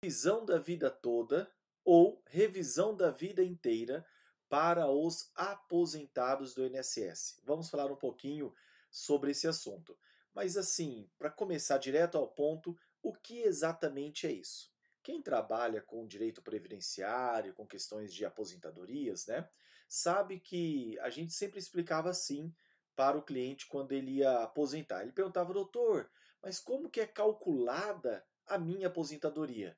revisão da vida toda ou revisão da vida inteira para os aposentados do INSS. Vamos falar um pouquinho sobre esse assunto. Mas assim, para começar direto ao ponto, o que exatamente é isso? Quem trabalha com direito previdenciário, com questões de aposentadorias, né, sabe que a gente sempre explicava assim para o cliente quando ele ia aposentar. Ele perguntava, doutor, mas como que é calculada a minha aposentadoria?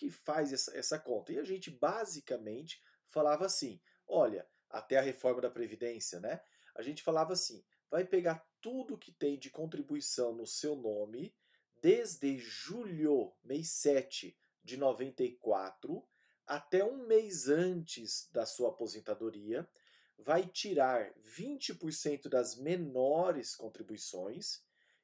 Que faz essa, essa conta? E a gente basicamente falava assim: olha, até a reforma da Previdência, né? A gente falava assim: vai pegar tudo que tem de contribuição no seu nome desde julho, mês 7 de 94, até um mês antes da sua aposentadoria, vai tirar 20% das menores contribuições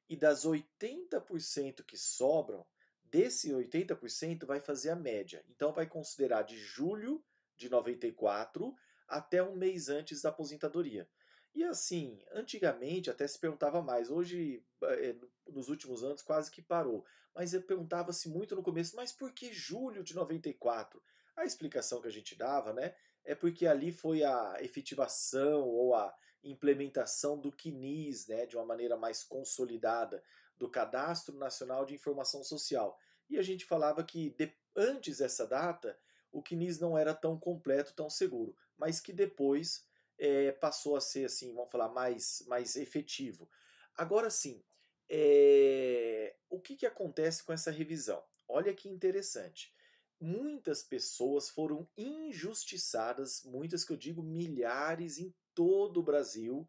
e das 80% que sobram, desse 80% vai fazer a média. Então vai considerar de julho de 94 até um mês antes da aposentadoria. E assim, antigamente até se perguntava mais, hoje, eh, nos últimos anos, quase que parou. Mas perguntava-se muito no começo, mas por que julho de 94? A explicação que a gente dava, né, é porque ali foi a efetivação ou a implementação do CNIS, né, de uma maneira mais consolidada, do Cadastro Nacional de Informação Social. E a gente falava que de, antes dessa data, o CNIS não era tão completo, tão seguro, mas que depois é, passou a ser, assim, vamos falar, mais, mais efetivo. Agora sim, é, o que, que acontece com essa revisão? Olha que interessante. Muitas pessoas foram injustiçadas, muitas que eu digo milhares em todo o Brasil,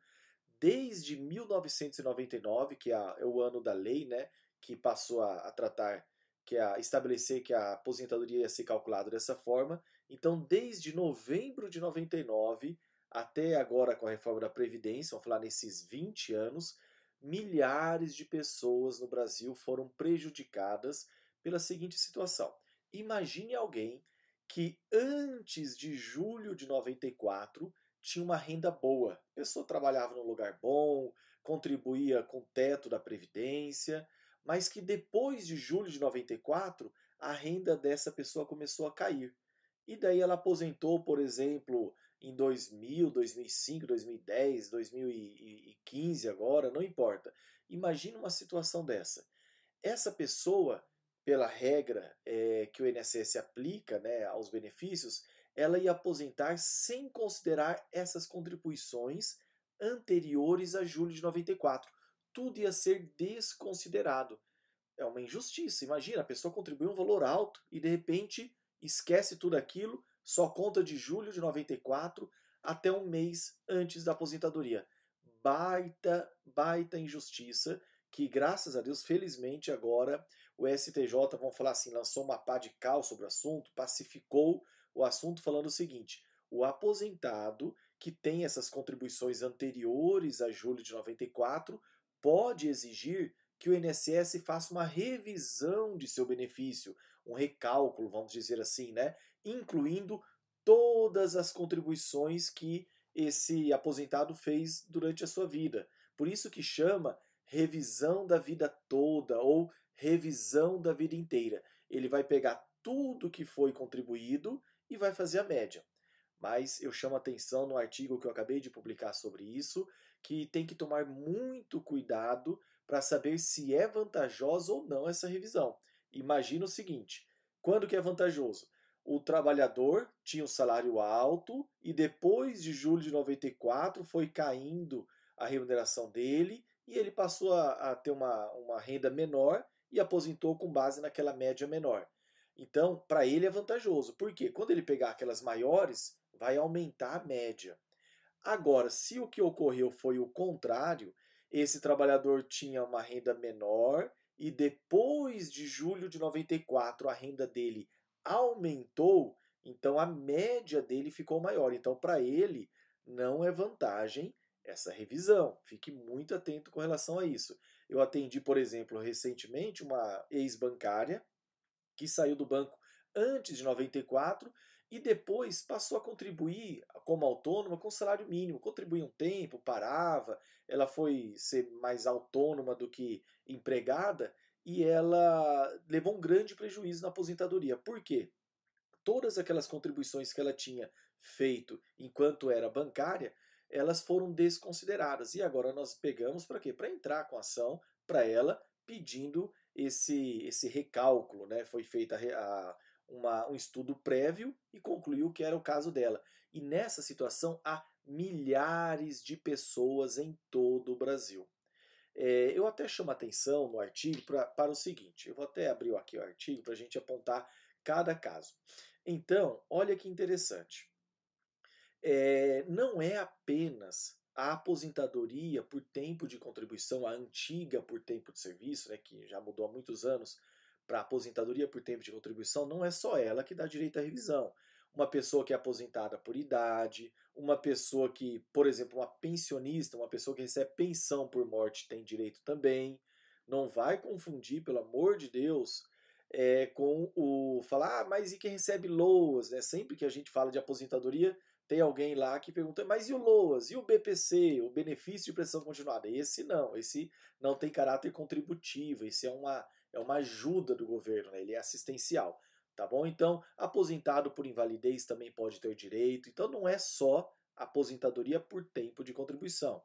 desde 1999, que é, é o ano da lei, né, que passou a, a tratar, que é a estabelecer que a aposentadoria ia ser calculada dessa forma. Então, desde novembro de 99, até agora com a reforma da Previdência, vamos falar nesses 20 anos, milhares de pessoas no Brasil foram prejudicadas pela seguinte situação. Imagine alguém que antes de julho de 94 tinha uma renda boa. A pessoa trabalhava num lugar bom, contribuía com o teto da Previdência, mas que depois de julho de 94 a renda dessa pessoa começou a cair. E daí ela aposentou, por exemplo, em 2000, 2005, 2010, 2015 agora, não importa. Imagina uma situação dessa. Essa pessoa, pela regra é, que o INSS aplica né, aos benefícios, ela ia aposentar sem considerar essas contribuições anteriores a julho de 94. Tudo ia ser desconsiderado. É uma injustiça. Imagina, a pessoa contribuiu um valor alto e de repente esquece tudo aquilo só conta de julho de 94 até um mês antes da aposentadoria. Baita, baita injustiça que, graças a Deus, felizmente agora o STJ, vamos falar assim, lançou uma pá de cal sobre o assunto, pacificou o assunto falando o seguinte: o aposentado que tem essas contribuições anteriores a julho de 94 pode exigir que o INSS faça uma revisão de seu benefício, um recálculo, vamos dizer assim, né? incluindo todas as contribuições que esse aposentado fez durante a sua vida. Por isso que chama revisão da vida toda ou revisão da vida inteira. Ele vai pegar tudo que foi contribuído e vai fazer a média. Mas eu chamo atenção no artigo que eu acabei de publicar sobre isso, que tem que tomar muito cuidado para saber se é vantajosa ou não essa revisão. Imagina o seguinte: quando que é vantajoso? o trabalhador tinha um salário alto e depois de julho de 94 foi caindo a remuneração dele e ele passou a, a ter uma, uma renda menor e aposentou com base naquela média menor. Então, para ele é vantajoso, porque quando ele pegar aquelas maiores, vai aumentar a média. Agora, se o que ocorreu foi o contrário, esse trabalhador tinha uma renda menor e depois de julho de 94 a renda dele aumentou, então a média dele ficou maior. Então, para ele, não é vantagem essa revisão. Fique muito atento com relação a isso. Eu atendi, por exemplo, recentemente uma ex-bancária que saiu do banco antes de 94 e depois passou a contribuir como autônoma com salário mínimo. Contribuía um tempo, parava, ela foi ser mais autônoma do que empregada e ela levou um grande prejuízo na aposentadoria. Por quê? Todas aquelas contribuições que ela tinha feito enquanto era bancária, elas foram desconsideradas. E agora nós pegamos para quê? Para entrar com ação para ela pedindo esse, esse recálculo. Né? Foi feito a, a, uma, um estudo prévio e concluiu que era o caso dela. E nessa situação há milhares de pessoas em todo o Brasil. É, eu até chamo atenção no artigo pra, para o seguinte: eu vou até abrir aqui o artigo para a gente apontar cada caso. Então, olha que interessante. É, não é apenas a aposentadoria por tempo de contribuição, a antiga por tempo de serviço, né, que já mudou há muitos anos, para aposentadoria por tempo de contribuição, não é só ela que dá direito à revisão uma pessoa que é aposentada por idade, uma pessoa que, por exemplo, uma pensionista, uma pessoa que recebe pensão por morte tem direito também. Não vai confundir, pelo amor de Deus, é, com o falar, ah, mas e quem recebe LOAS? Né? Sempre que a gente fala de aposentadoria, tem alguém lá que pergunta, mas e o LOAS? E o BPC, o benefício de prestação continuada? Esse não, esse não tem caráter contributivo, esse é uma, é uma ajuda do governo, né? ele é assistencial tá bom? Então, aposentado por invalidez também pode ter direito. Então, não é só aposentadoria por tempo de contribuição,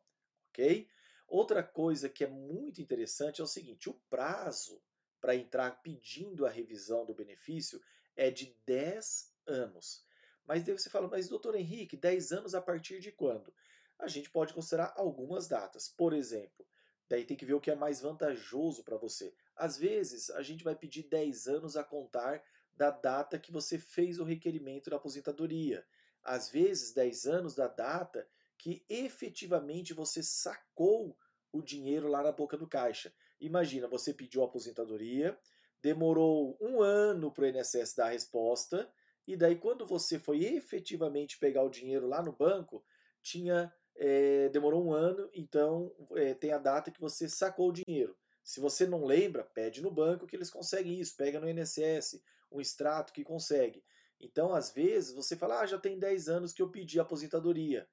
ok? Outra coisa que é muito interessante é o seguinte: o prazo para entrar pedindo a revisão do benefício é de 10 anos. Mas daí você fala, mas doutor Henrique, 10 anos a partir de quando? A gente pode considerar algumas datas. Por exemplo, daí tem que ver o que é mais vantajoso para você. Às vezes, a gente vai pedir 10 anos a contar da data que você fez o requerimento da aposentadoria. Às vezes, 10 anos da data que efetivamente você sacou o dinheiro lá na boca do caixa. Imagina, você pediu a aposentadoria, demorou um ano para o INSS dar a resposta, e daí quando você foi efetivamente pegar o dinheiro lá no banco, tinha é, demorou um ano, então é, tem a data que você sacou o dinheiro. Se você não lembra, pede no banco que eles conseguem isso, pega no INSS, um extrato que consegue. Então, às vezes, você fala, ah, já tem 10 anos que eu pedi aposentadoria.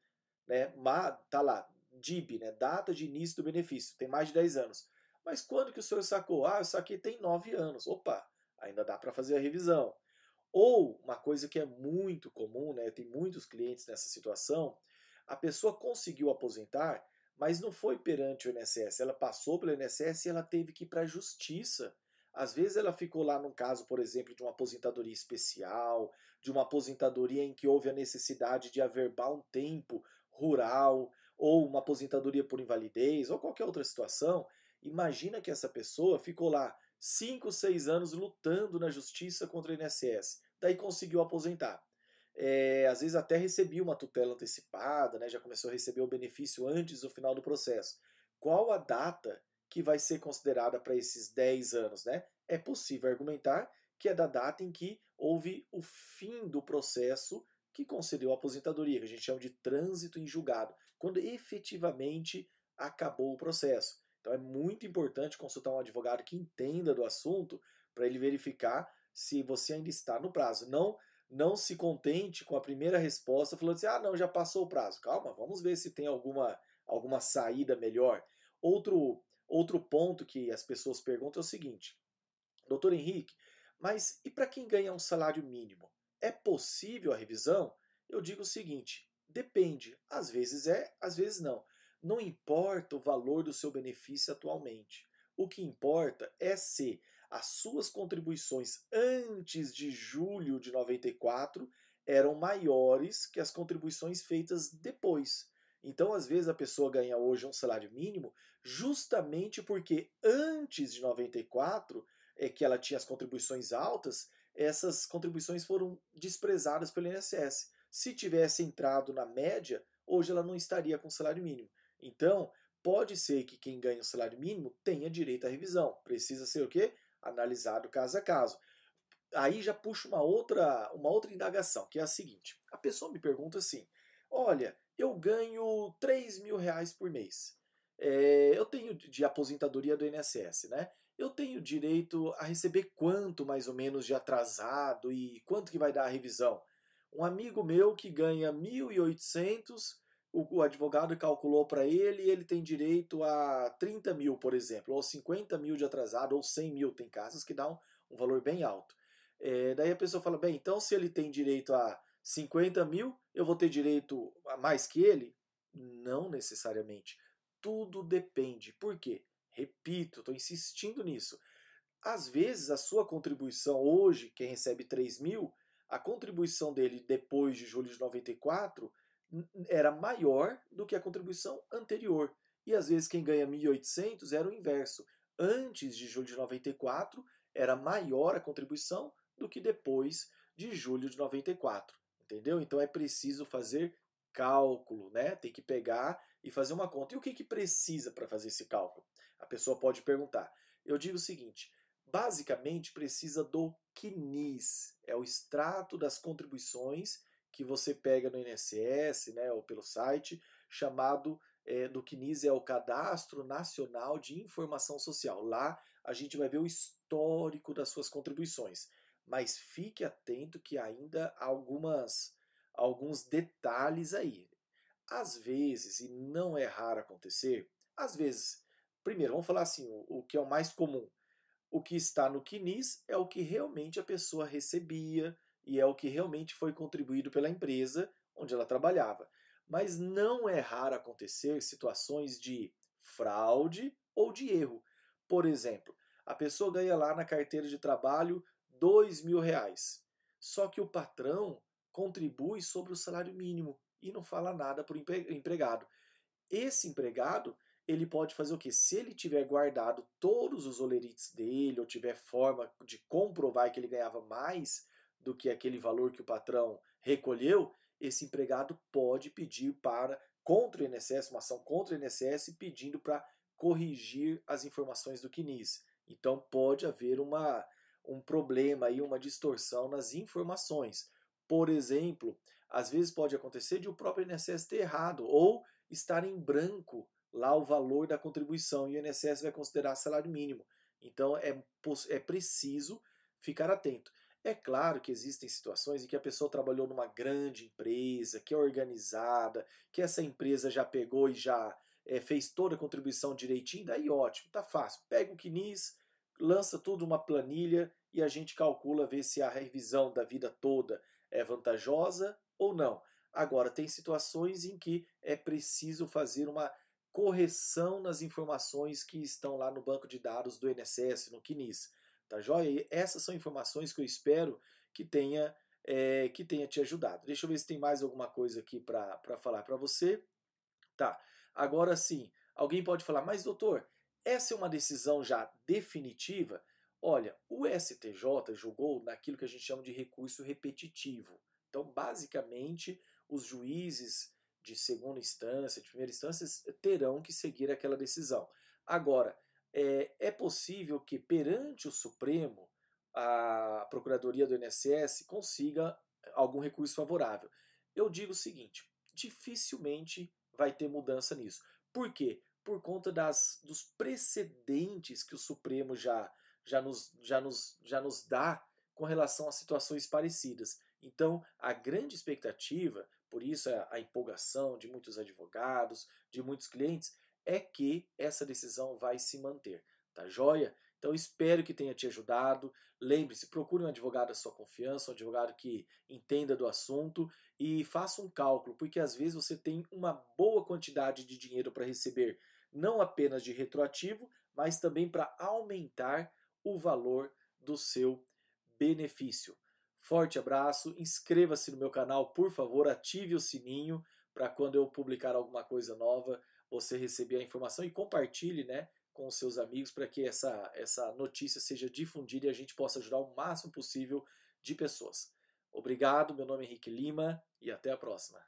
Né? Mas, tá lá, DIB, né? data de início do benefício, tem mais de 10 anos. Mas quando que o senhor sacou? Ah, eu saquei tem 9 anos. Opa, ainda dá para fazer a revisão. Ou, uma coisa que é muito comum, né? tem muitos clientes nessa situação, a pessoa conseguiu aposentar, mas não foi perante o INSS. Ela passou pelo INSS e ela teve que ir para a justiça às vezes ela ficou lá num caso, por exemplo, de uma aposentadoria especial, de uma aposentadoria em que houve a necessidade de averbar um tempo rural, ou uma aposentadoria por invalidez, ou qualquer outra situação. Imagina que essa pessoa ficou lá 5, 6 anos lutando na justiça contra o INSS, daí conseguiu aposentar. É, às vezes até recebia uma tutela antecipada, né, já começou a receber o benefício antes do final do processo. Qual a data que vai ser considerada para esses 10 anos, né? É possível argumentar que é da data em que houve o fim do processo que concedeu a aposentadoria, que a gente chama de trânsito em julgado, quando efetivamente acabou o processo. Então é muito importante consultar um advogado que entenda do assunto para ele verificar se você ainda está no prazo. Não não se contente com a primeira resposta falando assim: "Ah, não, já passou o prazo". Calma, vamos ver se tem alguma alguma saída melhor. Outro Outro ponto que as pessoas perguntam é o seguinte: Doutor Henrique, mas e para quem ganha um salário mínimo? É possível a revisão? Eu digo o seguinte: depende. Às vezes é, às vezes não. Não importa o valor do seu benefício atualmente. O que importa é se as suas contribuições antes de julho de 94 eram maiores que as contribuições feitas depois. Então, às vezes, a pessoa ganha hoje um salário mínimo justamente porque antes de 94, é que ela tinha as contribuições altas, essas contribuições foram desprezadas pelo INSS. Se tivesse entrado na média, hoje ela não estaria com salário mínimo. Então, pode ser que quem ganha o salário mínimo tenha direito à revisão. Precisa ser o quê? Analisado caso a caso. Aí já puxa uma outra, uma outra indagação, que é a seguinte. A pessoa me pergunta assim, olha, eu ganho 3 mil reais por mês. É, eu tenho de aposentadoria do INSS, né? Eu tenho direito a receber quanto mais ou menos de atrasado e quanto que vai dar a revisão? Um amigo meu que ganha 1.800 o, o advogado calculou para ele e ele tem direito a 30 mil, por exemplo, ou 50 mil de atrasado, ou 100 mil. Tem casos que dão um valor bem alto. É, daí a pessoa fala, bem, então se ele tem direito a 50 mil, eu vou ter direito a mais que ele? Não necessariamente. Tudo depende. Por quê? Repito, estou insistindo nisso. Às vezes a sua contribuição hoje, quem recebe 3 mil, a contribuição dele depois de julho de 94 era maior do que a contribuição anterior. E às vezes quem ganha 1.800 era o inverso. Antes de julho de 94 era maior a contribuição do que depois de julho de 94. Entendeu? Então é preciso fazer cálculo, né? Tem que pegar e fazer uma conta. E o que, que precisa para fazer esse cálculo? A pessoa pode perguntar. Eu digo o seguinte: basicamente precisa do CNIS, é o extrato das contribuições que você pega no INSS, né, ou pelo site, chamado é, do CNIS é o Cadastro Nacional de Informação Social. Lá a gente vai ver o histórico das suas contribuições. Mas fique atento que ainda há algumas, alguns detalhes aí. Às vezes, e não é raro acontecer, às vezes, primeiro, vamos falar assim, o, o que é o mais comum. O que está no CNIS é o que realmente a pessoa recebia, e é o que realmente foi contribuído pela empresa onde ela trabalhava. Mas não é raro acontecer situações de fraude ou de erro. Por exemplo, a pessoa ganha lá na carteira de trabalho dois mil reais. Só que o patrão contribui sobre o salário mínimo e não fala nada para o empregado. Esse empregado ele pode fazer o que? Se ele tiver guardado todos os olerites dele ou tiver forma de comprovar que ele ganhava mais, do que aquele valor que o patrão recolheu, esse empregado pode pedir para contra o INSS, uma ação contra o INSS pedindo para corrigir as informações do CNIS. Então pode haver uma, um problema aí, uma distorção nas informações. Por exemplo, às vezes pode acontecer de o próprio INSS ter errado ou estar em branco lá o valor da contribuição e o INSS vai considerar salário mínimo. Então é, é preciso ficar atento. É claro que existem situações em que a pessoa trabalhou numa grande empresa, que é organizada, que essa empresa já pegou e já é, fez toda a contribuição direitinho, daí ótimo, tá fácil. Pega o CNIS, lança tudo uma planilha e a gente calcula ver se a revisão da vida toda é vantajosa ou não. Agora, tem situações em que é preciso fazer uma correção nas informações que estão lá no banco de dados do INSS, no CNIS. Tá joia? E essas são informações que eu espero que tenha, é, que tenha te ajudado. Deixa eu ver se tem mais alguma coisa aqui para falar para você. Tá. Agora sim, alguém pode falar, mas doutor, essa é uma decisão já definitiva? Olha, o STJ julgou naquilo que a gente chama de recurso repetitivo. Então, basicamente, os juízes de segunda instância, de primeira instância, terão que seguir aquela decisão. Agora, é, é possível que perante o Supremo a Procuradoria do INSS consiga algum recurso favorável. Eu digo o seguinte: dificilmente vai ter mudança nisso. Por quê? Por conta das, dos precedentes que o Supremo já, já, nos, já, nos, já nos dá com relação a situações parecidas. Então, a grande expectativa, por isso a, a empolgação de muitos advogados, de muitos clientes, é que essa decisão vai se manter. Tá joia? Então espero que tenha te ajudado. Lembre-se, procure um advogado da sua confiança, um advogado que entenda do assunto e faça um cálculo, porque às vezes você tem uma boa quantidade de dinheiro para receber, não apenas de retroativo, mas também para aumentar o valor do seu benefício. Forte abraço, inscreva-se no meu canal, por favor, ative o sininho para quando eu publicar alguma coisa nova você receber a informação e compartilhe né, com os seus amigos para que essa, essa notícia seja difundida e a gente possa ajudar o máximo possível de pessoas. Obrigado, meu nome é Henrique Lima e até a próxima.